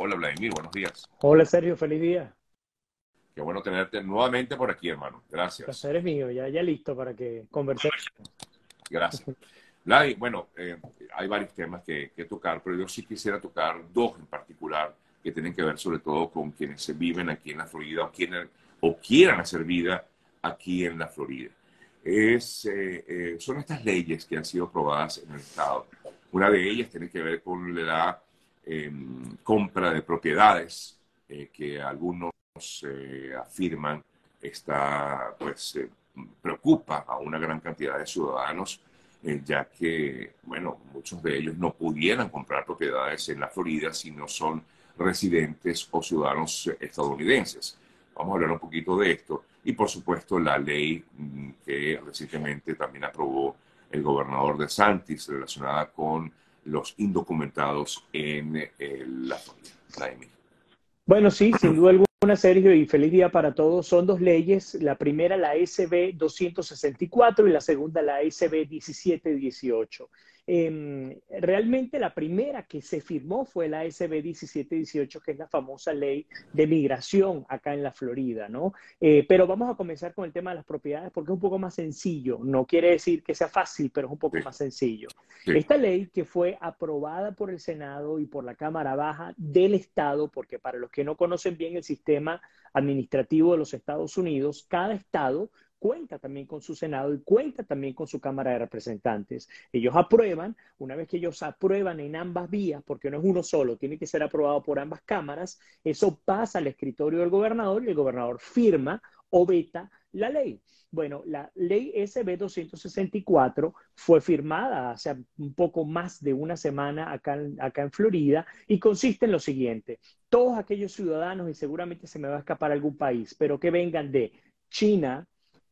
Hola Vladimir, buenos días. Hola Sergio, feliz día. Qué bueno tenerte nuevamente por aquí, hermano. Gracias. El placer es mío, ya, ya listo para que conversemos. Gracias. Vladimir, bueno, eh, hay varios temas que, que, tocar, pero yo sí quisiera tocar dos en particular que tienen que ver sobre todo con quienes se viven aquí en la Florida o, quienes, o quieran hacer vida aquí en la Florida. Es, eh, eh, son estas leyes que han sido aprobadas en el Estado. Una de ellas tiene que ver con la em, compra de propiedades que algunos eh, afirman está, pues, eh, preocupa a una gran cantidad de ciudadanos, eh, ya que, bueno, muchos de ellos no pudieran comprar propiedades en la Florida si no son residentes o ciudadanos estadounidenses. Vamos a hablar un poquito de esto. Y, por supuesto, la ley mm, que recientemente también aprobó el gobernador de Santis relacionada con los indocumentados en la Florida. Bueno, sí, sin duda alguna Sergio, y feliz día para todos. Son dos leyes, la primera la SB 264 y la segunda la SB 1718. Em, realmente la primera que se firmó fue la SB 1718, que es la famosa ley de migración acá en la Florida, ¿no? Eh, pero vamos a comenzar con el tema de las propiedades porque es un poco más sencillo. No quiere decir que sea fácil, pero es un poco más sencillo. Esta ley que fue aprobada por el Senado y por la Cámara Baja del Estado, porque para los que no conocen bien el sistema administrativo de los Estados Unidos, cada estado cuenta también con su Senado y cuenta también con su Cámara de Representantes. Ellos aprueban, una vez que ellos aprueban en ambas vías, porque no es uno solo, tiene que ser aprobado por ambas cámaras, eso pasa al escritorio del gobernador y el gobernador firma o veta la ley. Bueno, la ley SB 264 fue firmada hace un poco más de una semana acá, acá en Florida y consiste en lo siguiente. Todos aquellos ciudadanos, y seguramente se me va a escapar algún país, pero que vengan de China,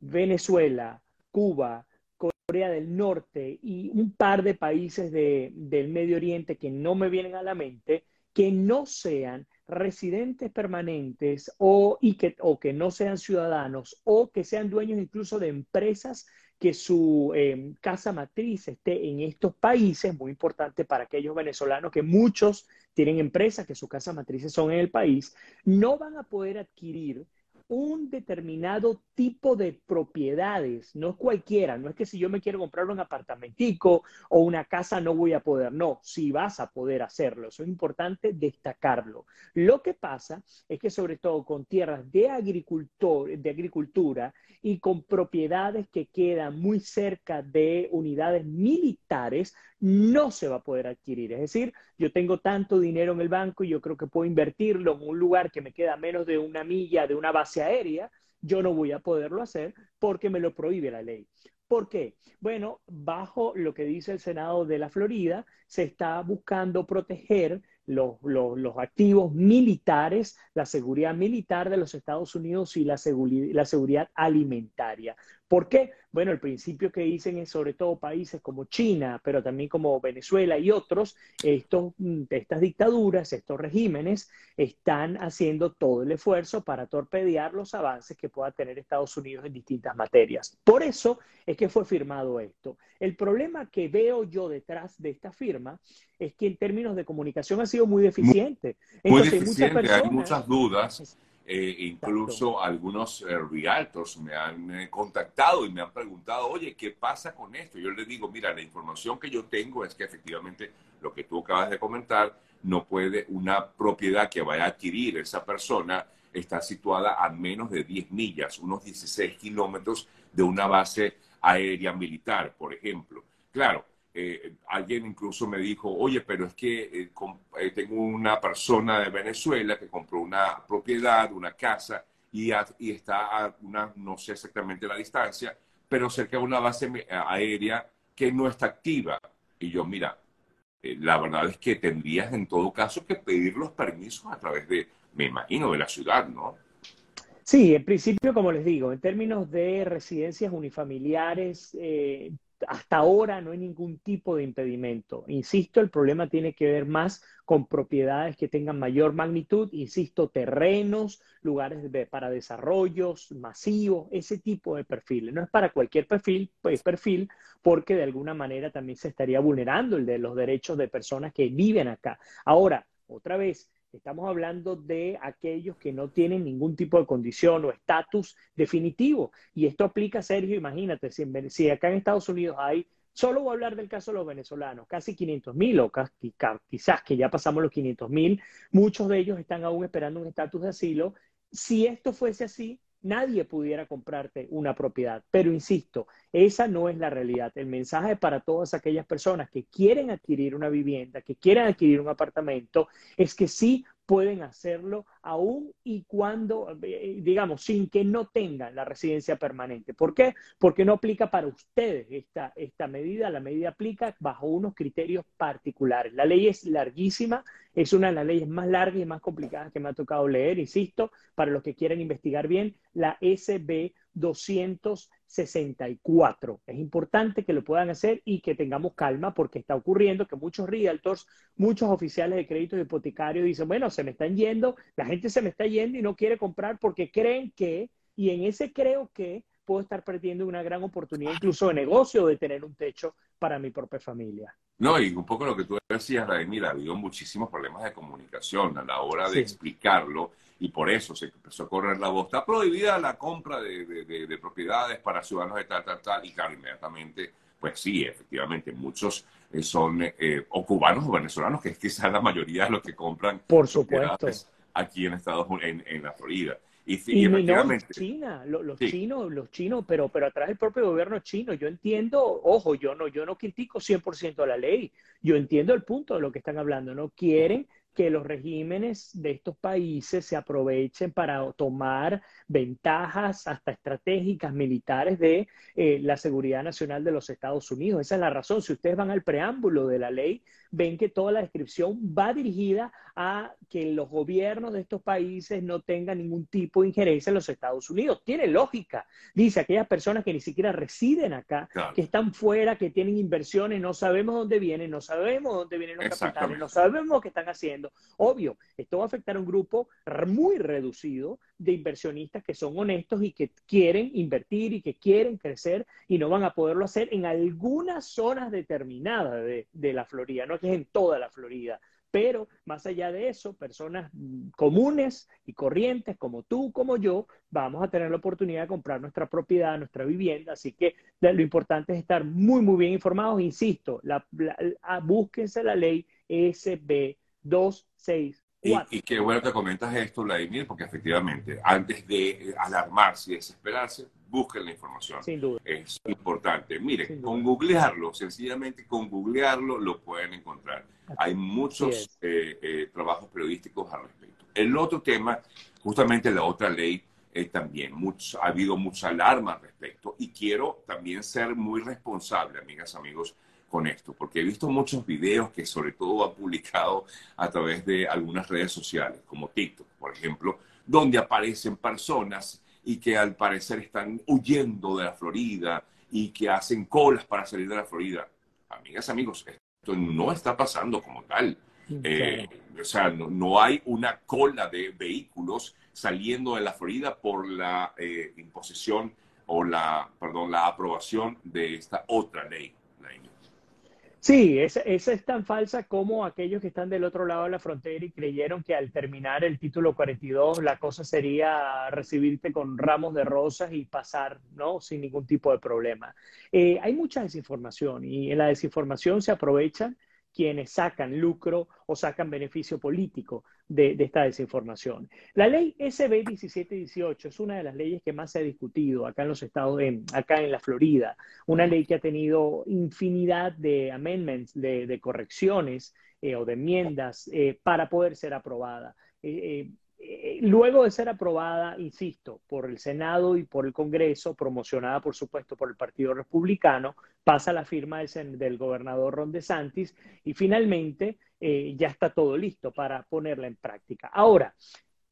Venezuela, Cuba, Corea del Norte y un par de países del Medio Oriente que no me vienen a la mente, que no sean residentes permanentes o, y que, o que no sean ciudadanos o que sean dueños incluso de empresas que su em, casa matriz esté en estos países, muy importante para aquellos venezolanos que muchos tienen empresas que sus casas matrices son en el país, no van a poder adquirir un determinado tipo de propiedades, no es cualquiera, no es que si yo me quiero comprar un apartamentico o una casa no voy a poder, no, si vas a poder hacerlo, es importante destacarlo. Lo que pasa es que sobre todo con tierras de, agricultor, de agricultura y con propiedades que quedan muy cerca de unidades militares, no se va a poder adquirir. Es decir, yo tengo tanto dinero en el banco y yo creo que puedo invertirlo en un lugar que me queda menos de una milla de una base aérea, yo no voy a poderlo hacer porque me lo prohíbe la ley. ¿Por qué? Bueno, bajo lo que dice el Senado de la Florida, se está buscando proteger los, activos militares, la seguridad militar de los Estados Unidos y la, la seguridad alimentaria. ¿Por qué? Bueno, el principio que dicen es sobre todo países como China, pero también como Venezuela y otros, estos, mm, estas dictaduras, estos regímenes, están haciendo todo el esfuerzo para torpedear los avances que pueda tener Estados Unidos en distintas materias. Por eso es que fue firmado esto. El problema que veo yo detrás de esta firma es que en términos de comunicación ha sido muy deficiente. Muy, deficiente, hay muchas dudas eh, incluso algunos eh, realtors me han eh, contactado y me han preguntado, oye, ¿qué pasa con esto? Yo les digo, mira, la información que yo tengo es que efectivamente lo que tú acabas de comentar, no puede una propiedad que vaya a adquirir esa persona está situada a menos de 10 millas, unos 16 kilómetros de una base aérea militar, por ejemplo. Claro, eh, alguien incluso me dijo, oye, pero es que eh, eh, tengo una persona de Venezuela que compró una propiedad, una casa, y, está a una, no sé exactamente la distancia, pero cerca de una base aérea que no está activa. Y yo, mira, la verdad es que tendrías en todo caso que pedir los permisos a través de, me imagino, de la ciudad, ¿no? Sí, en principio, como les digo, en términos de residencias unifamiliares, hasta ahora no hay ningún tipo de impedimento. Insisto, el problema tiene que ver más con propiedades que tengan mayor magnitud, insisto, terrenos, lugares para desarrollos masivos, ese tipo de perfiles. No es para cualquier perfil, pues, perfil, porque de alguna manera también se estaría vulnerando el de los derechos de personas que viven acá. Ahora, otra vez, Estamos hablando de aquellos que no tienen ningún tipo de condición o estatus definitivo. Y esto aplica, Sergio, imagínate, si, si acá en Estados Unidos hay Solo voy a hablar del caso de los venezolanos, casi 500 mil o quizás que ya pasamos los 500 mil, muchos de ellos están aún esperando un estatus de asilo. Si esto fuese así, nadie pudiera comprarte una propiedad. Pero insisto, esa no es la realidad. El mensaje para todas aquellas personas que quieren adquirir una vivienda, que quieren adquirir un apartamento, es que sí pueden hacerlo aún y cuando, eh, digamos, sin que no tengan la residencia permanente. ¿Por qué? Porque no aplica para ustedes esta, esta medida. La medida aplica bajo unos criterios particulares. La ley es larguísima, es una de las leyes más largas y más complicadas que me ha tocado leer, insisto, para los que quieren investigar bien, la SB 264. Es importante que lo puedan hacer y que tengamos calma porque está ocurriendo que muchos realtors, muchos oficiales de crédito hipotecarios dicen, bueno, se me están yendo, la gente se me está yendo y no quiere comprar porque creen que, y en ese creo que puedo estar perdiendo una gran oportunidad incluso de negocio de tener un techo para mi propia familia. No, y un poco lo que tú decías, mira, ha habido muchísimos problemas de comunicación a la hora de explicarlo y por eso se empezó a correr la voz. Está prohibida la compra de, propiedades para ciudadanos de tal, tal, tal, y claro, inmediatamente, pues sí, efectivamente, muchos eh, son eh, o cubanos o venezolanos, que es quizás la mayoría de los que compran por supuesto aquí en Estados Unidos, en, la Florida. Y, y, efectivamente... China, los, chinos, los chinos, pero, pero atrás del propio gobierno chino. Yo entiendo, ojo, yo no, yo no critico 100% la ley. Yo entiendo el punto de lo que están hablando. No quieren que los regímenes de estos países se aprovechen para tomar ventajas hasta estratégicas militares de eh, la seguridad nacional de los Estados Unidos. Esa es la razón. Si ustedes van al preámbulo de la ley, ven que toda la descripción va dirigida a que los gobiernos de estos países no tengan ningún tipo de injerencia en los Estados Unidos. Tiene lógica. Dice, aquellas personas que ni siquiera residen acá, que están fuera, que tienen inversiones, no sabemos dónde vienen, no sabemos dónde vienen los capitales, no sabemos qué están Obvio, esto va a afectar a un grupo muy reducido de inversionistas que son honestos y que quieren invertir y que quieren crecer y no van a poderlo hacer en algunas zonas determinadas de, la Florida, no que es en toda la Florida. Pero más allá de eso, personas comunes y corrientes como tú, como yo, vamos a tener la oportunidad de comprar nuestra propiedad, nuestra vivienda. Así que lo importante es estar muy, muy bien informados. Insisto, la, ah, búsquense la ley SB 264. Y, y, qué bueno que comentas esto, Vladimir, porque efectivamente, antes de alarmarse y desesperarse, busquen la información. Sin duda. Es importante. Miren, con googlearlo, sencillamente con googlearlo lo pueden encontrar. Hay muchos eh, eh, trabajos periodísticos al respecto. El otro tema, justamente la otra ley, eh, también mucho, ha habido mucha alarma al respecto y quiero también ser muy responsable, amigas, amigos, con esto, porque he visto muchos videos que sobre todo ha publicado a través de algunas redes sociales, como TikTok, por ejemplo, donde aparecen personas y que al parecer están huyendo de la Florida y que hacen colas para salir de la Florida. Amigas, amigos, esto no está pasando como tal. Eh, o sea, no, hay una cola de vehículos saliendo de la Florida por la eh, imposición o la, perdón, la aprobación de esta otra ley. Sí, esa, es tan falsa como aquellos que están del otro lado de la frontera y creyeron que al terminar el título 42 la cosa sería recibirte con ramos de rosas y pasar, ¿no? Sin ningún tipo de problema. Eh, hay mucha desinformación y en la desinformación se aprovechan quienes sacan lucro o sacan beneficio político de, esta desinformación. La ley SB 1718 es una de las leyes que más se ha discutido acá en los estados, acá en la Florida, una ley que ha tenido infinidad de amendments, de, correcciones eh, o de enmiendas eh, para poder ser aprobada. Eh, luego de ser aprobada, insisto, por el Senado y por el Congreso, promocionada por supuesto por el Partido Republicano, pasa la firma del, gobernador Ron DeSantis y finalmente eh, ya está todo listo para ponerla en práctica. Ahora,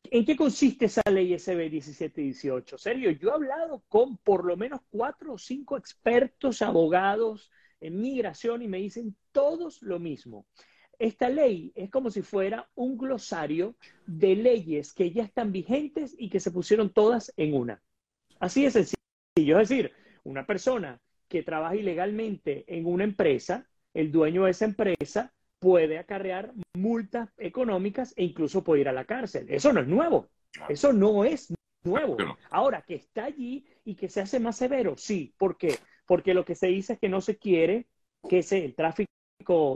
¿en qué consiste esa ley SB 1718? Serio, yo he hablado con por lo menos cuatro o cinco expertos abogados en migración y me dicen todos lo mismo esta ley es como si fuera un glosario de leyes que ya están vigentes y que se pusieron todas en una. Así de sencillo. Es decir, una persona que trabaja ilegalmente en una empresa, el dueño de esa empresa puede acarrear multas económicas e incluso puede ir a la cárcel. Eso no es nuevo. Eso no es nuevo. Ahora, que está allí y que se hace más severo, sí. ¿Por qué? Porque lo que se dice es que no se quiere que el tráfico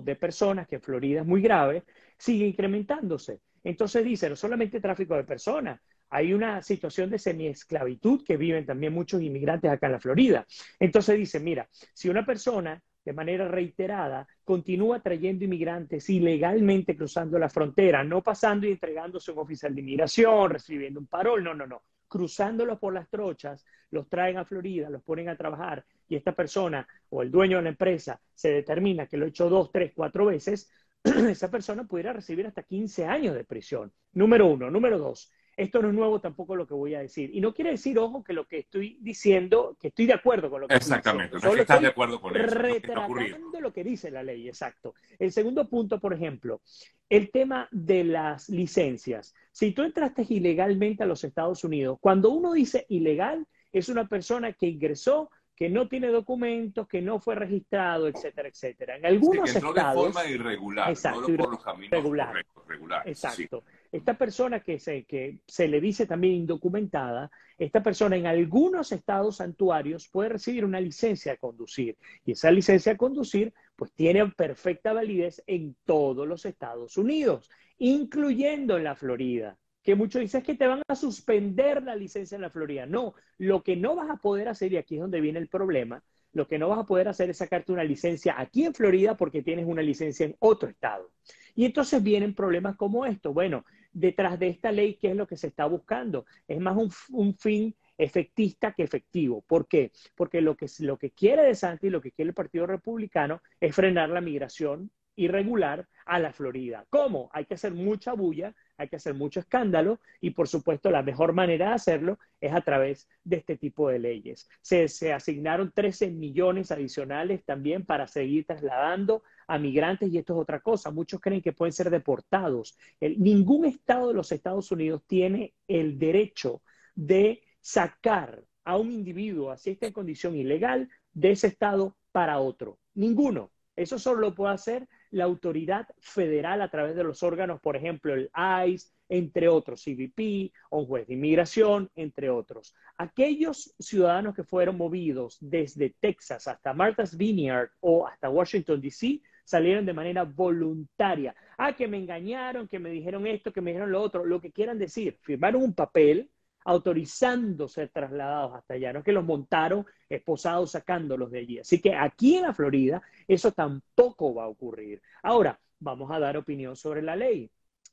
de personas, que en Florida es muy grave, sigue incrementándose. Entonces dice, no solamente tráfico de personas, hay una situación de semiesclavitud que viven también muchos inmigrantes acá en la Florida. Entonces dice, mira, si una persona de manera reiterada continúa trayendo inmigrantes ilegalmente cruzando la frontera, no pasando y entregándose a un oficial de inmigración, recibiendo un parol, no, no, no, cruzándolos por las trochas, los traen a Florida, los ponen a trabajar y esta persona o el dueño de la empresa se determina que lo ha hecho dos, tres, cuatro veces, esa persona pudiera recibir hasta 15 años de prisión. Número uno. Número dos, esto no es nuevo tampoco lo que voy a decir. Y no quiere decir, ojo, que lo que estoy diciendo, que estoy de acuerdo con lo que Exactamente, no que estás de acuerdo con eso. Retratando lo que dice la ley, exacto. El segundo punto, por ejemplo, el tema de las licencias. Si tú entraste ilegalmente a los Estados Unidos, cuando uno dice ilegal, es una persona que ingresó que no tiene documentos, que no fue registrado, etcétera, etcétera. En algunos estados... de forma irregular, exacto, no por los caminos regular, correctos, Exacto. Esta persona que se, le dice también indocumentada, esta persona en algunos estados santuarios puede recibir una licencia de conducir. Y esa licencia de conducir, pues tiene perfecta validez en todos los Estados Unidos, incluyendo en la Florida que muchos dicen que te van a suspender la licencia en la Florida. No, lo que no vas a poder hacer, y aquí es donde viene el problema, lo que no vas a poder hacer es sacarte una licencia aquí en Florida porque tienes una licencia en otro estado. Y entonces vienen problemas como esto. Bueno, detrás de esta ley, ¿qué es lo que se está buscando? Es más un, fin efectista que efectivo. ¿Por qué? Porque lo que, lo que quiere De Santi, lo que quiere el Partido Republicano es frenar la migración irregular a la Florida. ¿Cómo? Hay que hacer mucha bulla, hay que hacer mucho escándalo y por supuesto la mejor manera de hacerlo es a través de este tipo de leyes. Se, asignaron 13 millones adicionales también para seguir trasladando a migrantes y esto es otra cosa. Muchos creen que pueden ser deportados. ningún estado de los Estados Unidos tiene el derecho de sacar a un individuo, así está en condición ilegal, de ese estado para otro. Ninguno. Eso solo lo puede hacer la autoridad federal a través de los órganos, por ejemplo, el ICE, entre otros, CBP, un juez de inmigración, entre otros. Aquellos ciudadanos que fueron movidos desde Texas hasta Martha's Vineyard o hasta Washington, D.C., salieron de manera voluntaria. Ah, que me engañaron, que me dijeron esto, que me dijeron lo otro, lo que quieran decir. Firmaron un papel autorizando ser trasladados hasta allá. No es que los montaron esposados sacándolos de allí. Así que aquí en la Florida eso tampoco va a ocurrir. Ahora, vamos a dar opinión sobre la ley.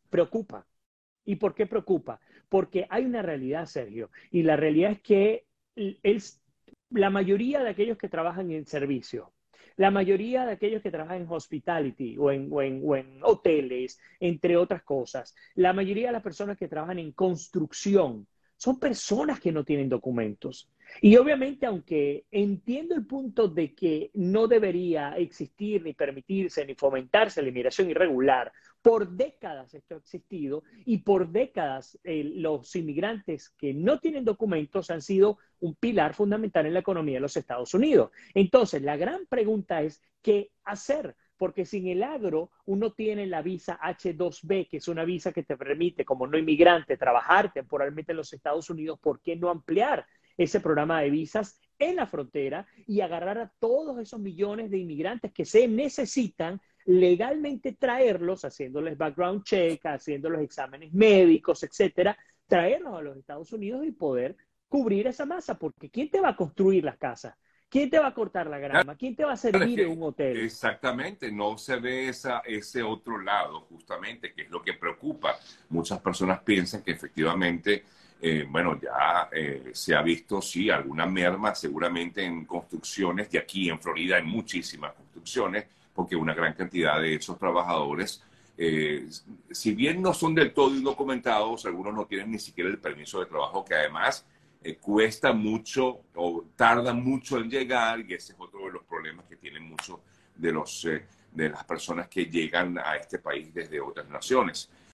Preocupa. ¿Y por qué preocupa? Porque hay una realidad, Sergio, y la realidad es que la mayoría de aquellos que trabajan en servicio, la mayoría de aquellos que trabajan en hospitality o en, hoteles, entre otras cosas, la mayoría de las personas que trabajan en construcción, son personas que no tienen documentos. Y obviamente, aunque entiendo el punto de que no debería existir ni permitirse ni fomentarse la inmigración irregular, por décadas esto ha existido y por décadas eh, los inmigrantes que no tienen documentos han sido un pilar fundamental en la economía de los Estados Unidos. Entonces, la gran pregunta es, ¿qué hacer? porque sin el agro uno tiene la visa H2B, que es una visa que te permite, como no inmigrante, trabajar temporalmente en los Estados Unidos. ¿Por qué no ampliar ese programa de visas en la frontera y agarrar a todos esos millones de inmigrantes que se necesitan legalmente traerlos, haciéndoles background check, haciendo los exámenes médicos, etcétera, traerlos a los Estados Unidos y poder cubrir esa masa? Porque ¿quién te va a construir las casas? ¿Quién te va a cortar la grama? ¿Quién te va a servir en un hotel? Exactamente, no se ve esa, ese otro lado, justamente, que es lo que preocupa. Muchas personas piensan que efectivamente, eh, bueno, ya eh, se ha visto, sí, alguna merma seguramente en construcciones, y aquí en Florida hay muchísimas construcciones, porque una gran cantidad de esos trabajadores, eh, si bien no son del todo indocumentados, algunos no tienen ni siquiera el permiso de trabajo, que además eh, cuesta mucho o tarda mucho en llegar y ese es otro de los problemas que tienen muchos de, los, eh, de las personas que llegan a este país desde otras naciones.